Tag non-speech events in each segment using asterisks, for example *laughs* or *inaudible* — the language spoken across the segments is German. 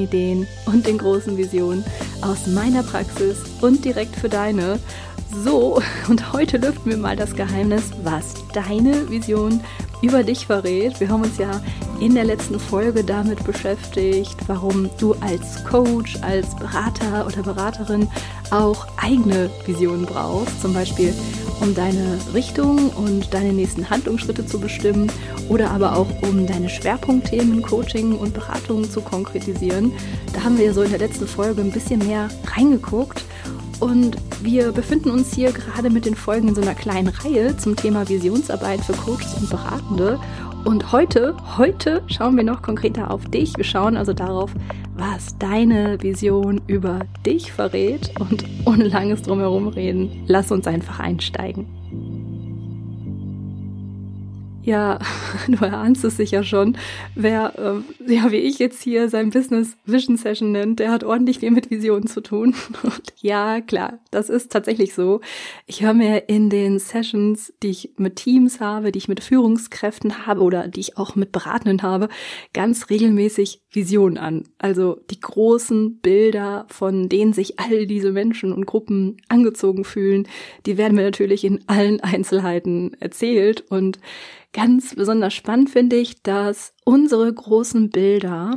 Ideen und den großen Visionen aus meiner Praxis und direkt für deine. So, und heute lüften wir mal das Geheimnis, was deine Vision über dich verrät. Wir haben uns ja in der letzten Folge damit beschäftigt, warum du als Coach, als Berater oder Beraterin auch eigene Visionen brauchst. Zum Beispiel, um deine Richtung und deine nächsten Handlungsschritte zu bestimmen oder aber auch um deine Schwerpunktthemen Coaching und Beratung zu konkretisieren. Da haben wir so in der letzten Folge ein bisschen mehr reingeguckt. Und wir befinden uns hier gerade mit den Folgen in so einer kleinen Reihe zum Thema Visionsarbeit für Coaches und Beratende. Und heute, heute schauen wir noch konkreter auf dich. Wir schauen also darauf, was deine Vision über dich verrät. Und ohne langes Drumherum reden, lass uns einfach einsteigen. Ja, *laughs* du erahnst es sicher schon. Wer, äh, ja, wie ich jetzt hier sein Business Vision Session nennt, der hat ordentlich viel mit Visionen zu tun. *laughs* Und ja, klar, das ist tatsächlich so. Ich höre mir in den Sessions, die ich mit Teams habe, die ich mit Führungskräften habe oder die ich auch mit Beratenden habe, ganz regelmäßig Visionen an. Also die großen Bilder, von denen sich all diese Menschen und Gruppen angezogen fühlen, die werden mir natürlich in allen Einzelheiten erzählt und Ganz besonders spannend finde ich, dass unsere großen Bilder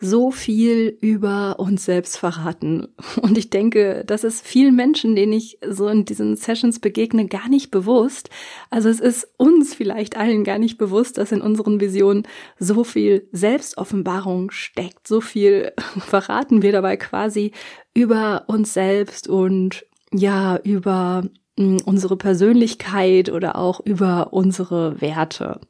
so viel über uns selbst verraten. Und ich denke, das ist vielen Menschen, denen ich so in diesen Sessions begegne, gar nicht bewusst. Also es ist uns vielleicht allen gar nicht bewusst, dass in unseren Visionen so viel Selbstoffenbarung steckt. So viel *laughs* verraten wir dabei quasi über uns selbst und ja, über unsere Persönlichkeit oder auch über unsere Werte.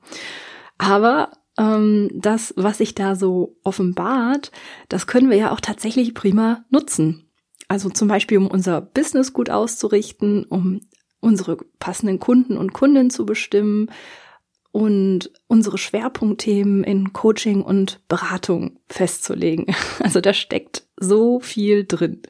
Aber ähm, das, was sich da so offenbart, das können wir ja auch tatsächlich prima nutzen. Also zum Beispiel, um unser Business gut auszurichten, um unsere passenden Kunden und Kundinnen zu bestimmen und unsere Schwerpunktthemen in Coaching und Beratung festzulegen. *laughs* Also da steckt so viel drin.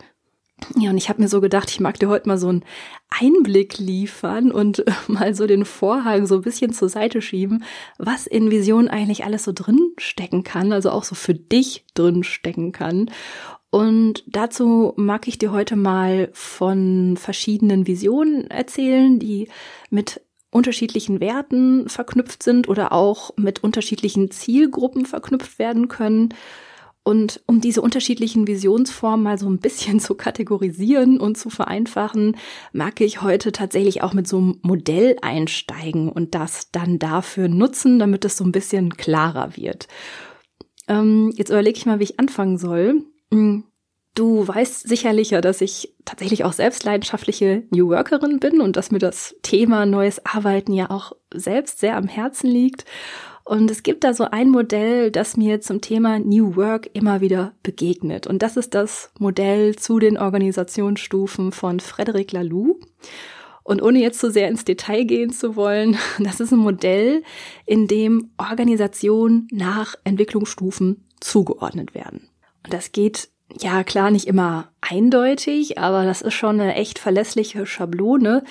Ja, und ich habe mir so gedacht, ich mag dir heute mal so einen Einblick liefern und *laughs* mal so den Vorhang so ein bisschen zur Seite schieben, was in Vision eigentlich alles so drin stecken kann, also auch so für dich drin stecken kann. Und dazu mag ich dir heute mal von verschiedenen Visionen erzählen, die mit unterschiedlichen Werten verknüpft sind oder auch mit unterschiedlichen Zielgruppen verknüpft werden können und um diese unterschiedlichen Visionsformen mal so ein bisschen *laughs* zu kategorisieren und zu vereinfachen, mag ich heute tatsächlich auch mit so einem Modell einsteigen und das dann dafür nutzen, damit es so ein bisschen klarer wird. Ähm, jetzt überlege ich mal, wie ich anfangen soll. Hm, du weißt sicherlich ja, dass ich tatsächlich auch selbst leidenschaftliche New Workerin bin und dass mir das Thema neues Arbeiten ja auch selbst sehr am Herzen liegt. Und es gibt da so ein Modell, das mir zum Thema New Work immer wieder begegnet. Und das ist das Modell zu den Organisationsstufen von Frederic Laloux. Und ohne jetzt zu so sehr ins Detail gehen zu wollen, *laughs* das ist ein Modell, in dem Organisationen nach Entwicklungsstufen zugeordnet werden. Und das geht ja klar nicht immer eindeutig, aber das ist schon eine echt verlässliche Schablone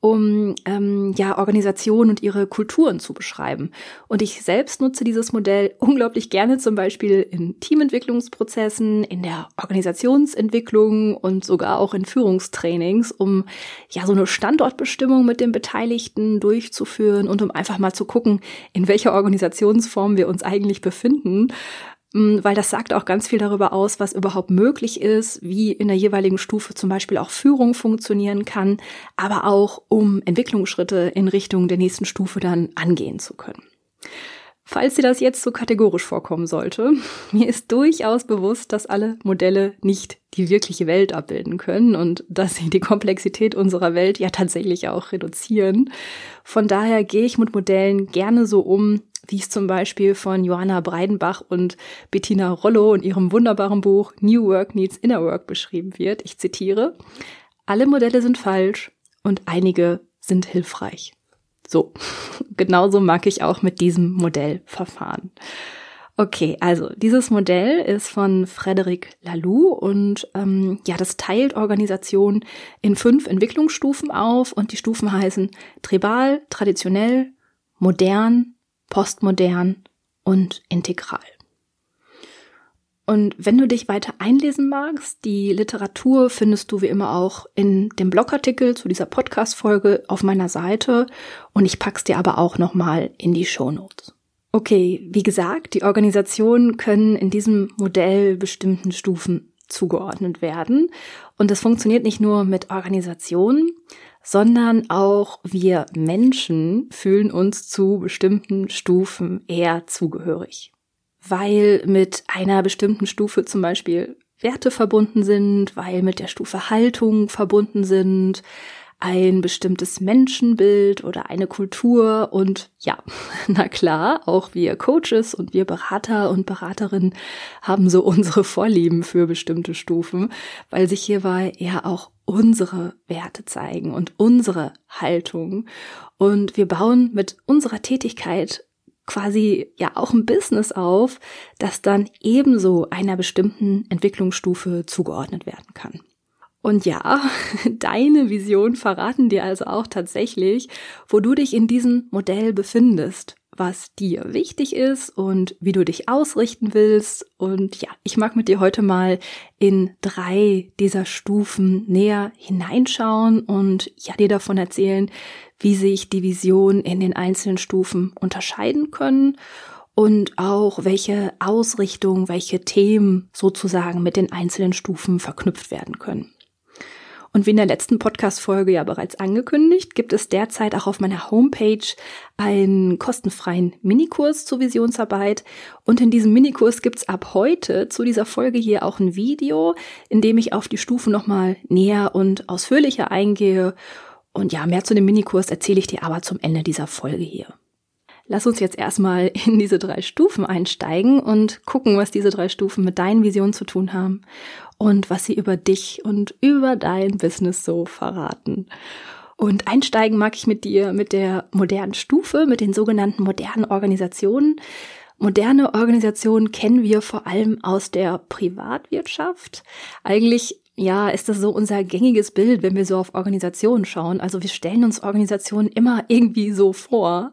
um ähm, ja Organisationen und ihre Kulturen zu beschreiben. Und ich selbst nutze dieses Modell *laughs* unglaublich gerne, zum Beispiel in Teamentwicklungsprozessen, in der Organisationsentwicklung und sogar auch in Führungstrainings, um ja so eine Standortbestimmung mit den Beteiligten durchzuführen und um einfach mal zu gucken, in welcher Organisationsform wir uns eigentlich befinden weil das sagt auch ganz viel darüber aus, was überhaupt möglich ist, wie in der jeweiligen Stufe zum Beispiel auch Führung funktionieren kann, aber auch um Entwicklungsschritte in Richtung der nächsten Stufe dann angehen zu können. Falls dir das jetzt so kategorisch vorkommen sollte, *laughs* mir ist durchaus bewusst, dass alle Modelle nicht die wirkliche Welt abbilden können und dass sie die Komplexität unserer Welt ja tatsächlich auch reduzieren. Von daher gehe ich mit Modellen gerne so um, wie es zum Beispiel von Johanna Breidenbach und Bettina Rollo in ihrem wunderbaren Buch New Work Needs Inner Work beschrieben wird. Ich zitiere, alle Modelle sind falsch und einige sind hilfreich. So, *laughs* genauso mag ich auch mit diesem Modell verfahren. Okay, also dieses Modell ist von Frederic Laloux und ähm, ja, das teilt Organisation in fünf Entwicklungsstufen auf und die Stufen heißen tribal, traditionell, modern, postmodern und integral. Und wenn du dich weiter einlesen magst, die Literatur findest du wie immer auch in dem Blogartikel zu dieser Podcast-Folge auf meiner Seite und ich pack's dir aber auch nochmal in die Show Notes. Okay, wie gesagt, die Organisationen können in diesem Modell bestimmten Stufen zugeordnet werden. Und das funktioniert nicht nur mit Organisationen, sondern auch wir Menschen fühlen uns zu bestimmten Stufen eher zugehörig. Weil mit einer bestimmten Stufe zum Beispiel Werte verbunden sind, weil mit der Stufe Haltung verbunden sind, ein bestimmtes Menschenbild oder eine Kultur und ja, *laughs* na klar, auch wir Coaches und wir Berater und Beraterinnen haben so unsere Vorlieben für bestimmte Stufen, weil sich hierbei ja auch unsere Werte zeigen und unsere Haltung und wir bauen mit unserer Tätigkeit quasi ja auch ein Business auf, das dann ebenso einer bestimmten Entwicklungsstufe zugeordnet werden kann. Und ja, *laughs* deine Vision verraten dir also auch tatsächlich, wo du dich in diesem Modell befindest was dir wichtig ist und wie du dich ausrichten willst. Und ja, ich mag mit dir heute mal in drei dieser Stufen näher hineinschauen und ja, dir davon erzählen, wie sich die Vision in den einzelnen Stufen unterscheiden können und auch welche Ausrichtung, welche Themen sozusagen mit den einzelnen Stufen verknüpft werden können. Und wie in der letzten Podcast-Folge ja bereits angekündigt, gibt es derzeit auch auf meiner Homepage einen kostenfreien Minikurs zur Visionsarbeit. Und in diesem Minikurs gibt's ab heute zu dieser Folge hier auch ein Video, in dem ich auf die Stufen nochmal näher und ausführlicher eingehe. Und ja, mehr zu dem Minikurs erzähle ich dir aber zum Ende dieser Folge hier. Lass uns jetzt erstmal in diese drei Stufen einsteigen und gucken, was diese drei Stufen mit deinen Visionen zu tun haben und was sie über dich und über dein Business so verraten. Und einsteigen mag ich mit dir mit der modernen Stufe, mit den sogenannten modernen Organisationen. Moderne Organisationen kennen wir vor allem aus der Privatwirtschaft. Eigentlich ja, ist das so unser gängiges Bild, wenn wir so auf Organisationen schauen. Also wir stellen uns Organisationen immer irgendwie so vor.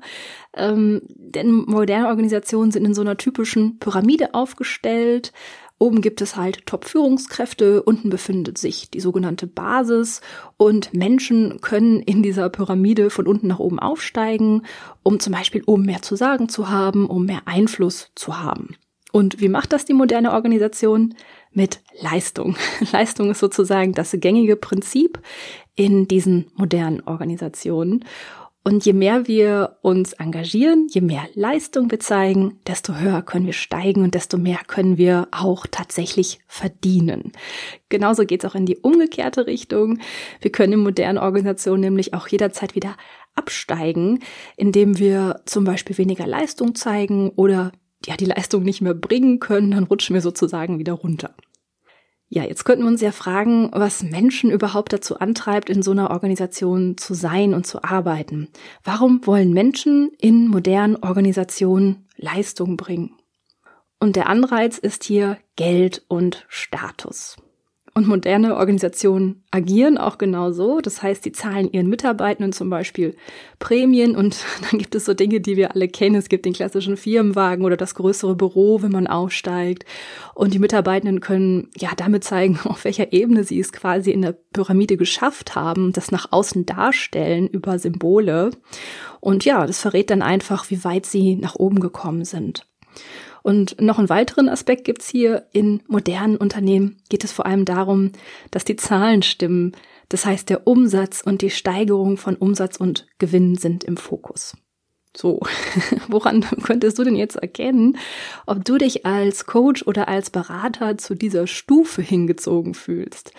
Ähm, denn moderne Organisationen sind in so einer typischen Pyramide aufgestellt. Oben gibt es halt Top-Führungskräfte, unten befindet sich die sogenannte Basis und Menschen können in dieser Pyramide von unten nach oben aufsteigen, um zum Beispiel oben mehr zu sagen zu haben, um mehr Einfluss zu haben. Und wie macht das die moderne Organisation? Mit Leistung. *laughs* Leistung ist sozusagen das gängige Prinzip in diesen modernen Organisationen. Und je mehr wir uns engagieren, je mehr Leistung wir zeigen, desto höher können wir steigen und desto mehr können wir auch tatsächlich verdienen. Genauso geht es auch in die umgekehrte Richtung. Wir können in modernen Organisationen nämlich auch jederzeit wieder absteigen, indem wir zum Beispiel weniger Leistung zeigen oder ja, die Leistung nicht mehr bringen können, dann rutschen wir sozusagen wieder runter. Ja, jetzt könnten wir uns ja fragen, was Menschen überhaupt dazu antreibt, in so einer Organisation zu sein und zu arbeiten. Warum wollen Menschen in modernen Organisationen Leistung bringen? Und der Anreiz ist hier Geld und Status. Und moderne Organisationen agieren auch genau so. Das heißt, die zahlen ihren Mitarbeitenden zum Beispiel Prämien und *laughs* dann gibt es so Dinge, die wir alle kennen. Es gibt den klassischen Firmenwagen oder das größere Büro, wenn man aufsteigt. Und die Mitarbeitenden können ja damit zeigen, *laughs* auf welcher Ebene sie es quasi in der Pyramide geschafft haben, das nach außen darstellen über Symbole. Und ja, das verrät dann einfach, wie weit sie nach oben gekommen sind. Und noch einen weiteren Aspekt gibt's hier. In modernen Unternehmen geht es vor allem darum, dass die Zahlen stimmen. Das heißt, der Umsatz und die Steigerung von Umsatz und Gewinn sind im Fokus. So, *laughs* woran könntest du denn jetzt erkennen, ob du dich als Coach oder als Berater zu dieser Stufe hingezogen fühlst?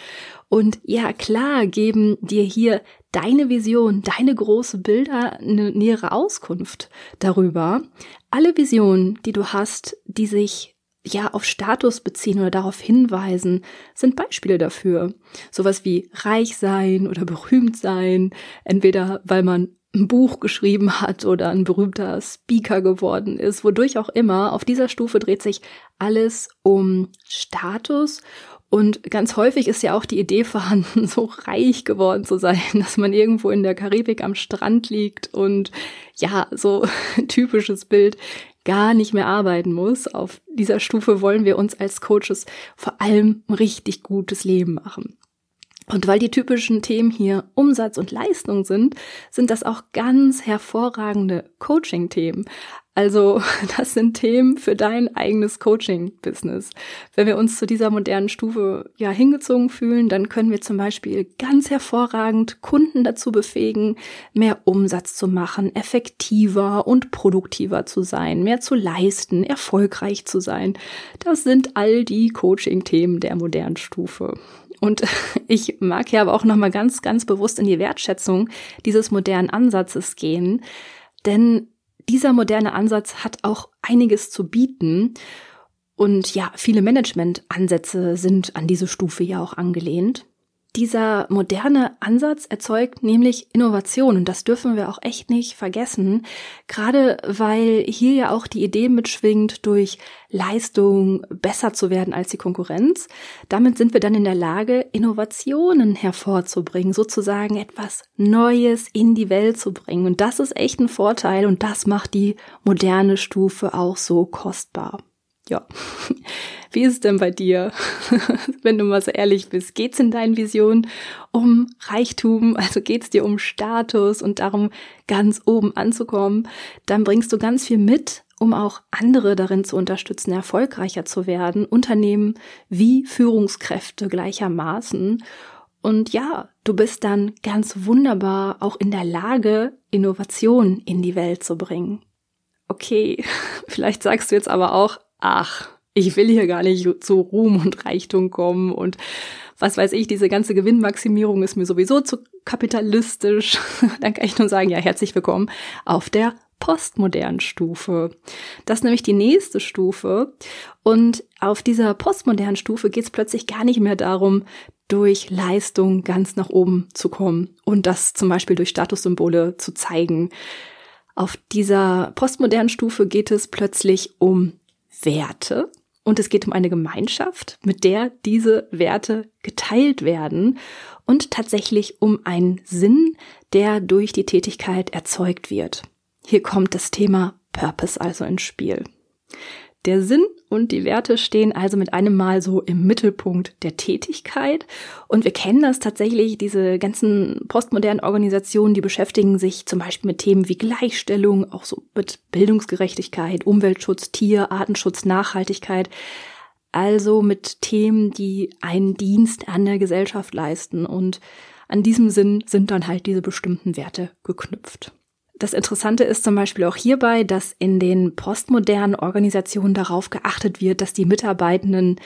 Und ja, klar geben dir hier deine Vision, deine große Bilder eine nähere Auskunft darüber. Alle Visionen, die du hast, die sich ja auf Status beziehen oder darauf hinweisen, sind Beispiele dafür. Sowas wie reich sein oder berühmt sein, entweder weil man ein Buch geschrieben hat oder ein berühmter Speaker geworden ist, wodurch auch immer. Auf dieser Stufe dreht sich alles um Status und ganz häufig ist ja auch die Idee vorhanden, *laughs* so reich geworden zu sein, dass man irgendwo in der Karibik am Strand liegt und ja, so *laughs* typisches Bild gar nicht mehr arbeiten muss. Auf dieser Stufe wollen wir uns als Coaches vor allem richtig gutes Leben machen. Und weil die typischen Themen hier Umsatz und Leistung sind, sind das auch ganz hervorragende Coaching-Themen. Also *laughs* das sind Themen für dein eigenes Coaching-Business. Wenn wir uns zu dieser modernen Stufe ja hingezogen fühlen, dann können wir zum Beispiel ganz hervorragend Kunden dazu befähigen, mehr Umsatz zu machen, effektiver und produktiver zu sein, mehr zu leisten, erfolgreich zu sein. Das sind all die Coaching-Themen der modernen Stufe. Und *laughs* ich mag hier aber auch nochmal ganz, ganz bewusst in die Wertschätzung dieses modernen Ansatzes gehen, denn dieser moderne Ansatz hat auch einiges zu bieten. Und ja, viele Management-Ansätze sind an diese Stufe ja auch angelehnt. Dieser moderne Ansatz erzeugt nämlich Innovation und das dürfen wir auch echt nicht vergessen, gerade weil hier ja auch die Idee mitschwingt, durch Leistung besser zu werden als die Konkurrenz. Damit sind wir dann in der Lage, Innovationen hervorzubringen, sozusagen etwas Neues in die Welt zu bringen. Und das ist echt ein Vorteil und das macht die moderne Stufe auch so kostbar. Ja. *laughs* Wie ist es denn bei dir? *laughs* Wenn du mal so ehrlich bist, geht's in deinen Visionen um Reichtum, also geht's dir um Status und darum, ganz oben anzukommen, dann bringst du ganz viel mit, um auch andere darin zu unterstützen, erfolgreicher zu werden, Unternehmen wie Führungskräfte gleichermaßen. Und ja, du bist dann ganz wunderbar auch in der Lage, Innovation in die Welt zu bringen. Okay, *laughs* vielleicht sagst du jetzt aber auch, ach, ich will hier gar nicht zu Ruhm und Reichtum kommen und was weiß ich, diese ganze Gewinnmaximierung ist mir sowieso zu kapitalistisch. *laughs* Dann kann ich nur sagen, ja, herzlich willkommen auf der postmodernen Stufe. Das ist nämlich die nächste Stufe. Und auf dieser postmodernen Stufe geht es plötzlich gar nicht mehr darum, durch Leistung ganz nach oben zu kommen und das zum Beispiel durch Statussymbole zu zeigen. Auf dieser postmodernen Stufe geht es plötzlich um Werte und es geht um eine Gemeinschaft, mit der diese Werte geteilt werden und tatsächlich um einen Sinn, der durch die Tätigkeit erzeugt wird. Hier kommt das Thema Purpose also ins Spiel. Der Sinn und die Werte stehen also mit einem Mal so im Mittelpunkt der Tätigkeit. Und wir kennen das tatsächlich, diese ganzen postmodernen Organisationen, die beschäftigen sich zum Beispiel mit Themen wie Gleichstellung, auch so mit Bildungsgerechtigkeit, Umweltschutz, Tier, Artenschutz, Nachhaltigkeit. Also mit Themen, die einen Dienst an der Gesellschaft leisten. Und an diesem Sinn sind dann halt diese bestimmten Werte geknüpft. Das Interessante ist zum Beispiel auch hierbei, dass in den postmodernen Organisationen darauf geachtet wird, dass die Mitarbeitenden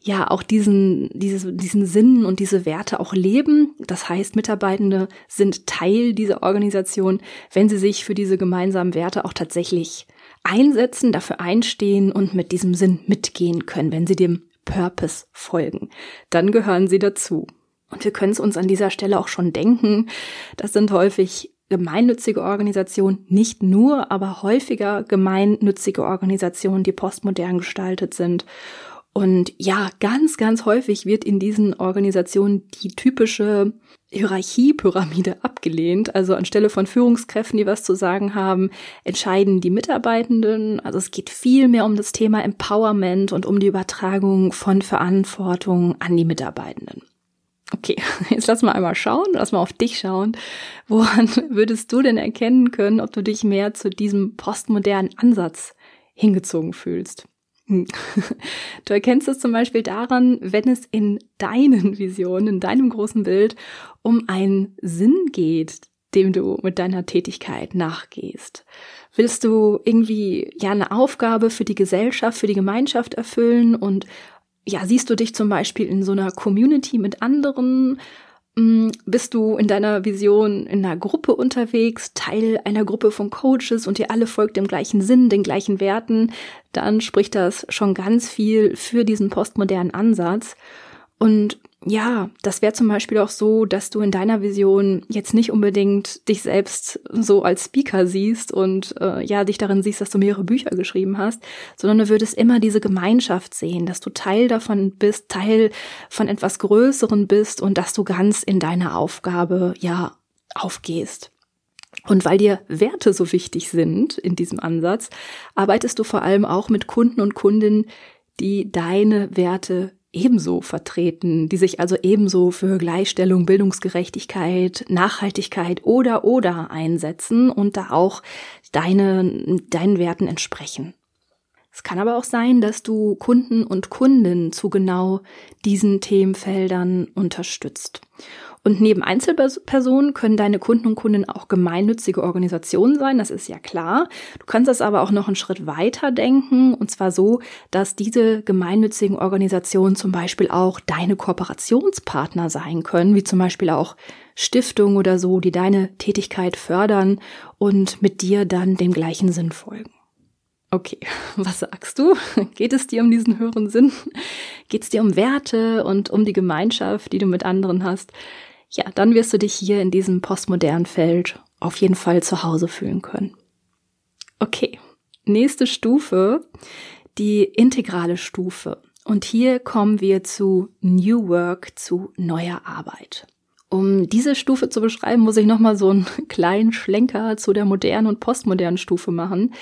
ja auch diesen, diese, diesen Sinn und diese Werte auch leben. Das heißt, Mitarbeitende sind Teil dieser Organisation, wenn sie sich für diese gemeinsamen Werte auch tatsächlich einsetzen, dafür einstehen und mit diesem Sinn mitgehen können, wenn sie dem Purpose folgen. Dann gehören sie dazu. Und wir können es uns an dieser Stelle auch schon denken. Das sind häufig gemeinnützige Organisationen, nicht nur, aber häufiger gemeinnützige Organisationen, die postmodern gestaltet sind. Und ja, ganz, ganz häufig wird in diesen Organisationen die typische Hierarchiepyramide abgelehnt. Also anstelle von Führungskräften, die was zu sagen haben, entscheiden die Mitarbeitenden. Also es geht viel mehr um das Thema Empowerment und um die Übertragung von Verantwortung an die Mitarbeitenden. Okay, *laughs* jetzt lass mal einmal schauen, lass mal auf dich schauen. Woran *laughs* würdest du denn erkennen können, ob du dich mehr zu diesem postmodernen Ansatz hingezogen fühlst? Hm. *laughs* Du erkennst es zum Beispiel daran, wenn es in deinen Visionen, in deinem großen Bild um einen Sinn geht, dem du mit deiner Tätigkeit nachgehst. Willst du irgendwie ja eine Aufgabe für die Gesellschaft, für die Gemeinschaft erfüllen und ja, siehst du dich zum Beispiel in so einer Community mit anderen? Mm, bist du in deiner Vision in einer Gruppe unterwegs, Teil einer Gruppe von Coaches und ihr alle folgt dem gleichen Sinn, den gleichen Werten? Dann spricht das schon ganz viel für diesen postmodernen Ansatz. Und ja, das wäre zum Beispiel auch so, dass du in deiner Vision jetzt nicht unbedingt dich selbst so als Speaker siehst und äh, ja, dich darin siehst, dass du mehrere Bücher geschrieben hast, sondern du würdest immer diese Gemeinschaft sehen, dass du Teil davon bist, Teil von etwas Größeren bist und dass du ganz in deine Aufgabe ja aufgehst. Und weil dir Werte so wichtig sind in diesem Ansatz, arbeitest du vor allem auch mit Kunden und Kundinnen, die deine Werte ebenso vertreten, die sich also ebenso für Gleichstellung, Bildungsgerechtigkeit, Nachhaltigkeit oder oder einsetzen und da auch deine, deinen Werten entsprechen. Es kann aber auch sein, dass du Kunden und Kundinnen zu genau diesen Themenfeldern unterstützt. Und neben Einzelpersonen können deine Kunden und Kunden auch gemeinnützige Organisationen sein, das ist ja klar. Du kannst das aber auch noch einen Schritt weiter denken, und zwar so, dass diese gemeinnützigen Organisationen zum Beispiel auch deine Kooperationspartner sein können, wie zum Beispiel auch Stiftungen oder so, die deine Tätigkeit fördern und mit dir dann dem gleichen Sinn folgen. Okay, *laughs* was sagst du? *laughs* Geht es dir um diesen höheren Sinn? Geht es dir um Werte und um die Gemeinschaft, die du mit anderen hast? Ja, dann wirst du dich hier in diesem postmodernen Feld auf jeden Fall zu Hause fühlen können. Okay, nächste Stufe, die integrale Stufe. Und hier kommen wir zu New Work, zu neuer Arbeit. Um diese Stufe zu beschreiben, muss ich nochmal so einen *laughs* kleinen Schlenker zu der modernen und postmodernen Stufe machen.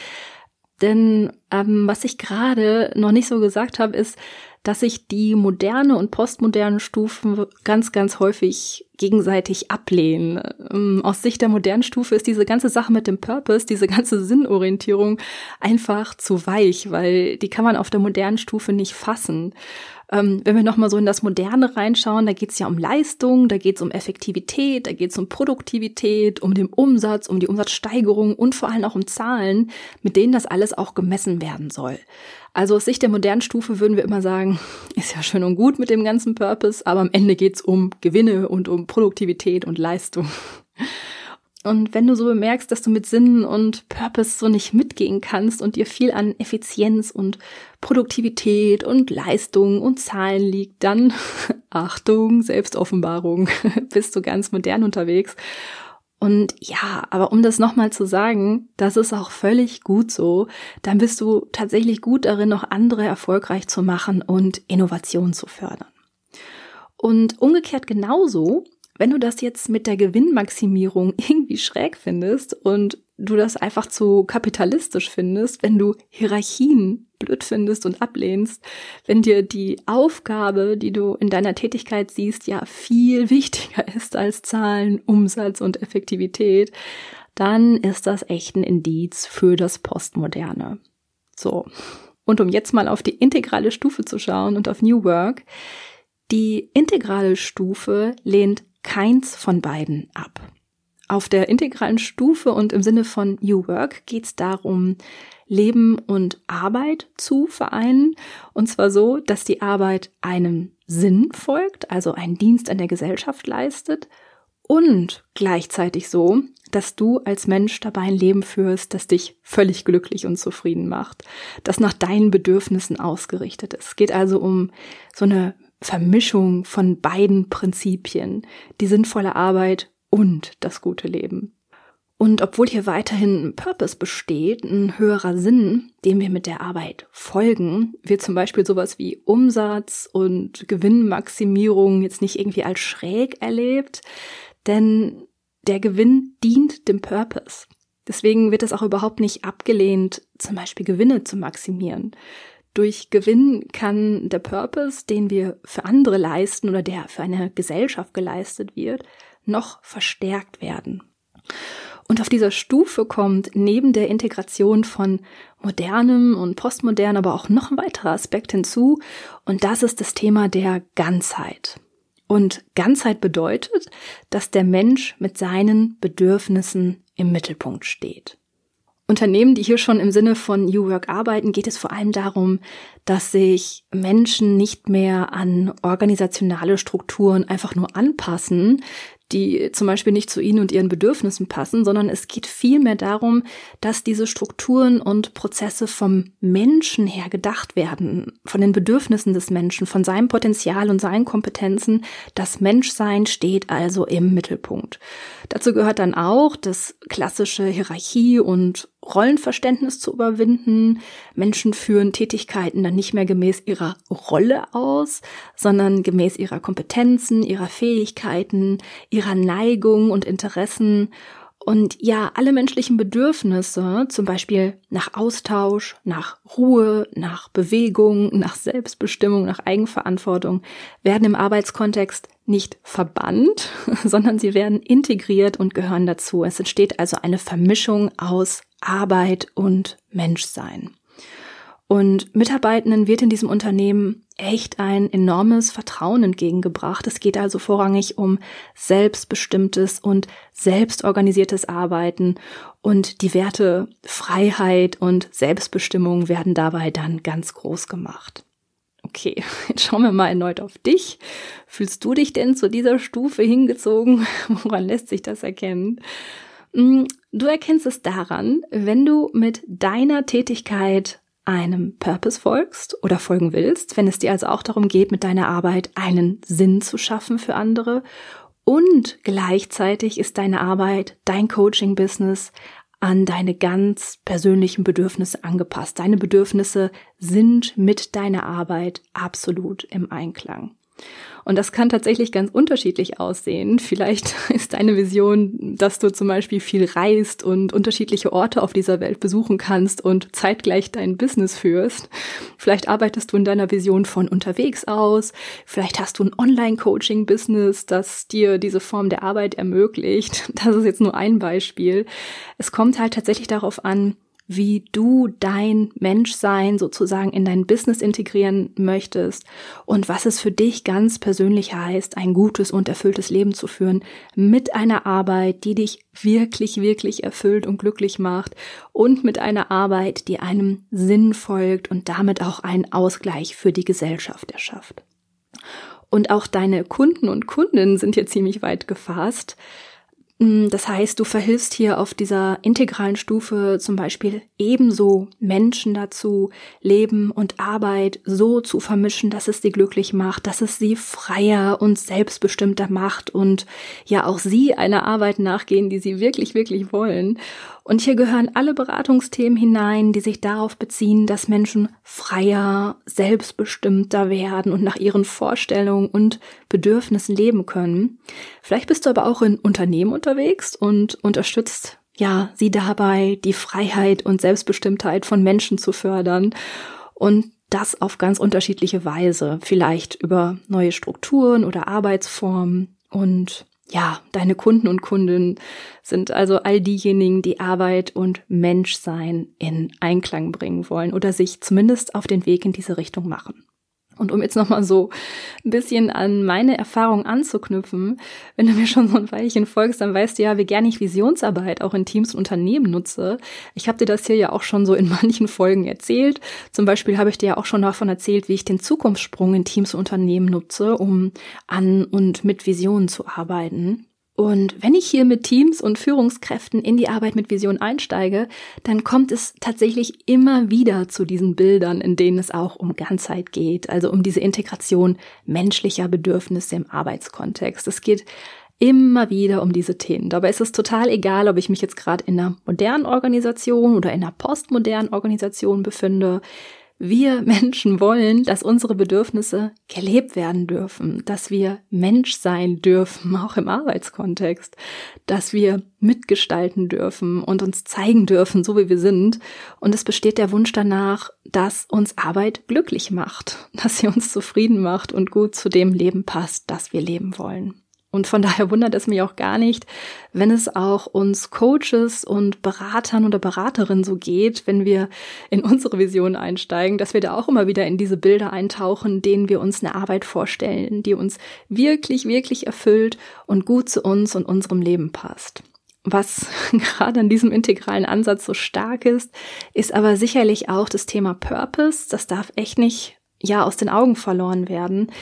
Denn ähm, was ich gerade noch nicht so gesagt habe, ist, dass sich die moderne und postmoderne Stufen ganz, ganz häufig gegenseitig ablehnen. Ähm, aus Sicht der modernen Stufe ist diese ganze Sache mit dem Purpose, diese ganze Sinnorientierung einfach zu weich, weil die kann man auf der modernen Stufe nicht fassen. Ähm, wenn wir nochmal so in das Moderne reinschauen, da geht es ja um Leistung, da geht es um Effektivität, da geht es um Produktivität, um den Umsatz, um die Umsatzsteigerung und vor allem auch um Zahlen, mit denen das alles auch gemessen werden soll. Also aus Sicht der modernen Stufe würden wir immer sagen, *laughs* ist ja schön und gut mit dem ganzen Purpose, aber am Ende geht's um Gewinne und um Produktivität und Leistung. Und wenn du so bemerkst, dass du mit Sinn und Purpose so nicht mitgehen kannst und dir viel an Effizienz und Produktivität und Leistung und Zahlen liegt, dann *laughs* Achtung, Selbstoffenbarung, *laughs* bist du ganz modern unterwegs. Und ja, aber um das nochmal zu sagen, das ist auch völlig gut so, dann bist du tatsächlich gut darin, noch andere erfolgreich zu machen und Innovation zu fördern. Und umgekehrt genauso wenn du das jetzt mit der Gewinnmaximierung *laughs* irgendwie schräg findest und du das einfach zu kapitalistisch findest, wenn du Hierarchien blöd findest und ablehnst, wenn dir die Aufgabe, die du in deiner Tätigkeit siehst, ja viel *laughs* wichtiger ist als Zahlen, Umsatz und Effektivität, dann ist das echt ein Indiz für das Postmoderne. So. Und um jetzt mal auf die integrale Stufe zu schauen und auf New Work, die integrale Stufe lehnt keins von beiden ab. Auf der integralen Stufe und im Sinne von New Work geht es darum, Leben und Arbeit zu vereinen. Und zwar so, dass die Arbeit einem Sinn folgt, also einen Dienst an der Gesellschaft leistet. Und gleichzeitig so, dass du als Mensch dabei ein Leben führst, das dich völlig glücklich und zufrieden macht, das nach deinen Bedürfnissen ausgerichtet ist. Es geht also um so eine Vermischung von beiden Prinzipien, die sinnvolle Arbeit und das gute Leben. Und obwohl hier weiterhin ein Purpose besteht, ein höherer Sinn, dem wir mit der Arbeit folgen, wird zum Beispiel sowas wie Umsatz und Gewinnmaximierung jetzt nicht irgendwie als schräg erlebt, denn der Gewinn dient dem Purpose. Deswegen wird es auch überhaupt nicht abgelehnt, zum Beispiel Gewinne zu maximieren. Durch Gewinn kann der Purpose, den wir für andere leisten oder der für eine Gesellschaft geleistet wird, noch verstärkt werden. Und auf dieser Stufe kommt neben der Integration von modernem und postmodern aber auch noch ein weiterer Aspekt hinzu, und das ist das Thema der Ganzheit. Und Ganzheit bedeutet, dass der Mensch mit seinen Bedürfnissen im Mittelpunkt steht. Unternehmen, die hier schon im Sinne von New Work arbeiten, geht es vor allem darum, dass sich Menschen nicht mehr an organisationale Strukturen einfach nur anpassen, die zum Beispiel nicht zu ihnen und ihren Bedürfnissen passen, sondern es geht vielmehr darum, dass diese Strukturen und Prozesse vom Menschen her gedacht werden, von den Bedürfnissen des Menschen, von seinem Potenzial und seinen Kompetenzen. Das Menschsein steht also im Mittelpunkt. Dazu gehört dann auch das klassische Hierarchie und Rollenverständnis zu überwinden. Menschen führen Tätigkeiten dann nicht mehr gemäß ihrer Rolle aus, sondern gemäß ihrer Kompetenzen, ihrer Fähigkeiten, ihrer Neigungen und Interessen. Und ja, alle menschlichen Bedürfnisse, zum Beispiel nach Austausch, nach Ruhe, nach Bewegung, nach Selbstbestimmung, nach Eigenverantwortung, werden im Arbeitskontext nicht verbannt, *laughs* sondern sie werden integriert und gehören dazu. Es entsteht also eine Vermischung aus Arbeit und Menschsein. Und Mitarbeitenden wird in diesem Unternehmen echt ein enormes Vertrauen entgegengebracht. Es geht also vorrangig um selbstbestimmtes und selbstorganisiertes Arbeiten und die Werte Freiheit und Selbstbestimmung werden dabei dann ganz groß gemacht. Okay, *laughs* jetzt schauen wir mal erneut auf dich. Fühlst du dich denn zu dieser Stufe hingezogen? *laughs* Woran lässt sich das erkennen? Mm, du erkennst es daran, wenn du mit deiner Tätigkeit einem Purpose folgst oder folgen willst, wenn es dir also auch darum geht, mit deiner Arbeit einen Sinn zu schaffen für andere und gleichzeitig ist deine Arbeit, dein Coaching-Business an deine ganz persönlichen Bedürfnisse angepasst. Deine Bedürfnisse sind mit deiner Arbeit absolut im Einklang. Und das kann tatsächlich ganz unterschiedlich aussehen. *laughs* Vielleicht ist deine Vision, dass du zum Beispiel viel reist und unterschiedliche Orte auf dieser Welt besuchen kannst und zeitgleich dein Business führst. Vielleicht arbeitest du in deiner Vision von unterwegs aus. Vielleicht hast du ein Online-Coaching-Business, das dir diese Form der Arbeit ermöglicht. *laughs* Das ist jetzt nur ein Beispiel. Es kommt halt tatsächlich darauf an, wie du dein Menschsein sozusagen in dein Business integrieren möchtest und was es für dich ganz persönlich heißt, ein gutes und erfülltes Leben zu führen mit einer Arbeit, die dich wirklich, wirklich erfüllt und glücklich macht und mit einer Arbeit, die einem Sinn folgt und damit auch einen Ausgleich für die Gesellschaft erschafft. Und auch deine Kunden und Kundinnen sind hier ziemlich weit gefasst. Mm, das heißt, du verhilfst hier auf dieser integralen Stufe zum Beispiel ebenso Menschen dazu, Leben und Arbeit so zu vermischen, dass es sie glücklich macht, dass es sie freier und selbstbestimmter macht und ja auch sie einer Arbeit nachgehen, die sie wirklich, wirklich wollen. Und hier gehören alle Beratungsthemen hinein, die sich darauf beziehen, dass Menschen freier, selbstbestimmter werden und nach ihren Vorstellungen und Bedürfnissen leben können. Vielleicht bist du aber auch in Unternehmen unterwegs und unterstützt ja, sie dabei, die Freiheit und Selbstbestimmtheit von Menschen zu fördern. Und das auf ganz unterschiedliche Weise, vielleicht über neue Strukturen oder Arbeitsformen. Und ja, deine Kunden und Kundinnen sind also all diejenigen, die Arbeit und Menschsein in Einklang bringen wollen oder sich zumindest auf den Weg in diese Richtung machen. Und um jetzt nochmal so ein bisschen an meine Erfahrung anzuknüpfen, wenn du mir schon so ein Weilchen folgst, dann weißt du ja, wie gerne ich Visionsarbeit auch in Teams und Unternehmen nutze. Ich habe dir das hier ja auch schon so in manchen Folgen erzählt. Zum Beispiel habe ich dir ja auch schon davon erzählt, wie ich den Zukunftssprung in Teams und Unternehmen nutze, um an und mit Visionen zu arbeiten. Und wenn ich hier mit Teams und Führungskräften in die Arbeit mit Vision einsteige, dann kommt es tatsächlich immer wieder zu diesen Bildern, in denen es auch um Ganzheit geht, also um diese Integration menschlicher Bedürfnisse im Arbeitskontext. Es geht immer wieder um diese Themen. Dabei ist es total egal, ob ich mich jetzt gerade in einer modernen Organisation oder in einer postmodernen Organisation befinde. Wir Menschen wollen, dass unsere Bedürfnisse gelebt werden dürfen, dass wir Mensch sein dürfen, auch im Arbeitskontext, dass wir mitgestalten dürfen und uns zeigen dürfen, so wie wir sind. Und es besteht der Wunsch danach, dass uns Arbeit glücklich macht, *laughs* dass sie uns zufrieden macht und gut zu dem Leben passt, das wir leben wollen. Und von daher wundert es mich auch gar nicht, wenn es auch uns Coaches und Beratern oder Beraterinnen so geht, wenn wir in unsere Vision einsteigen, dass wir da auch immer wieder in diese Bilder eintauchen, denen wir uns eine Arbeit vorstellen, die uns wirklich, wirklich erfüllt und gut zu uns und unserem Leben passt. was *laughs* gerade an diesem integralen Ansatz so stark ist, ist aber sicherlich auch das Thema Purpose. Das darf echt nicht, ja, aus den Augen verloren werden.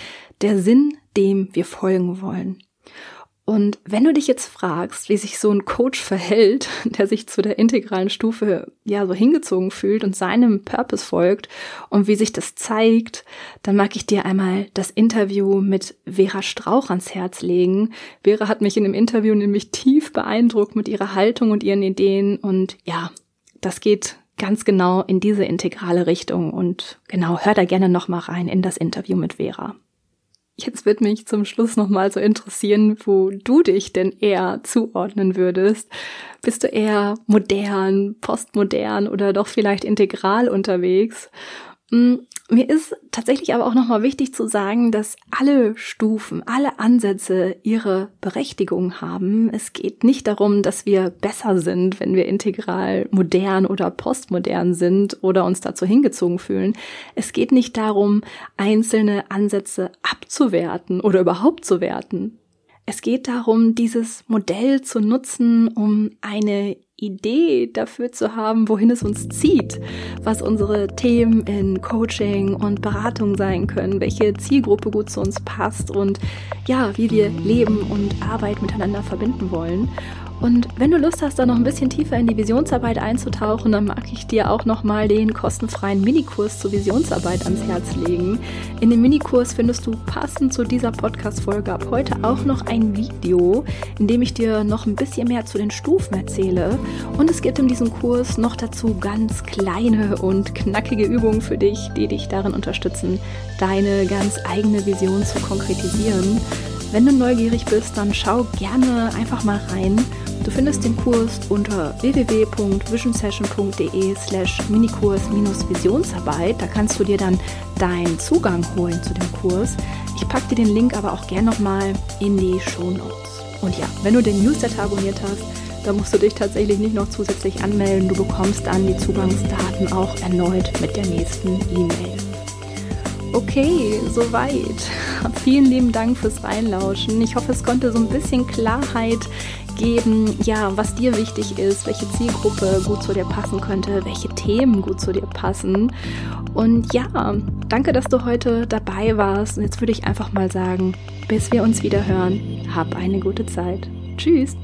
Der Sinn, dem wir folgen wollen. Und wenn du dich jetzt fragst, wie sich so ein Coach verhält, *laughs* der sich zu der integralen Stufe ja so hingezogen fühlt und seinem Purpose folgt und wie sich das zeigt, dann mag ich dir einmal das Interview mit Vera Strauch ans Herz legen. Vera hat mich in dem Interview nämlich tief beeindruckt mit ihrer Haltung und ihren Ideen und ja, das geht ganz genau in diese integrale Richtung und genau, hör da gerne noch mal rein in das Interview mit Vera. Jetzt wird mich zum Schluss nochmal so interessieren, wo du dich denn eher zuordnen würdest. Bist du eher modern, postmodern oder doch vielleicht integral unterwegs? Mir ist tatsächlich aber auch nochmal wichtig zu sagen, dass alle Stufen, alle Ansätze ihre Berechtigung haben. Es geht nicht darum, dass wir besser sind, wenn wir integral modern oder postmodern sind oder uns dazu hingezogen fühlen. Es geht nicht darum, einzelne Ansätze abzuwerten oder überhaupt zu werten. Es geht darum, dieses Modell zu nutzen, um eine Idee dafür zu haben, wohin es uns zieht, was unsere Themen in Coaching und Beratung sein können, welche Zielgruppe gut zu uns passt und ja, wie wir Leben und Arbeit miteinander verbinden wollen. Und wenn du Lust hast, da noch ein bisschen tiefer in die Visionsarbeit einzutauchen, dann mag ich dir auch noch mal den kostenfreien Minikurs zur Visionsarbeit ans Herz legen. In dem Minikurs findest du passend zu dieser Podcast-Folge ab heute auch noch ein Video, in dem ich dir noch ein bisschen mehr zu den Stufen erzähle. Und es gibt in diesem Kurs noch dazu ganz kleine und knackige Übungen für dich, die dich darin unterstützen, deine ganz eigene Vision zu konkretisieren. Wenn du neugierig bist, dann schau gerne einfach mal rein. Du findest den Kurs unter www.visionsession.de slash Minikurs-Visionsarbeit. Da kannst du dir dann deinen Zugang holen zu dem Kurs. Ich packe dir den Link aber auch gerne nochmal in die Show Notes. Und ja, wenn du den Newsletter abonniert hast, dann musst du dich tatsächlich nicht noch zusätzlich anmelden. Du bekommst dann die Zugangsdaten auch erneut mit der nächsten E-Mail. Okay, soweit. *laughs* Vielen lieben Dank fürs Reinlauschen. Ich hoffe, es konnte so ein bisschen Klarheit geben, ja, was dir wichtig ist, welche Zielgruppe gut zu dir passen könnte, welche Themen gut zu dir passen. Und ja, danke, dass du heute dabei warst. Und jetzt würde ich einfach mal sagen, bis wir uns wieder hören, hab eine gute Zeit. Tschüss.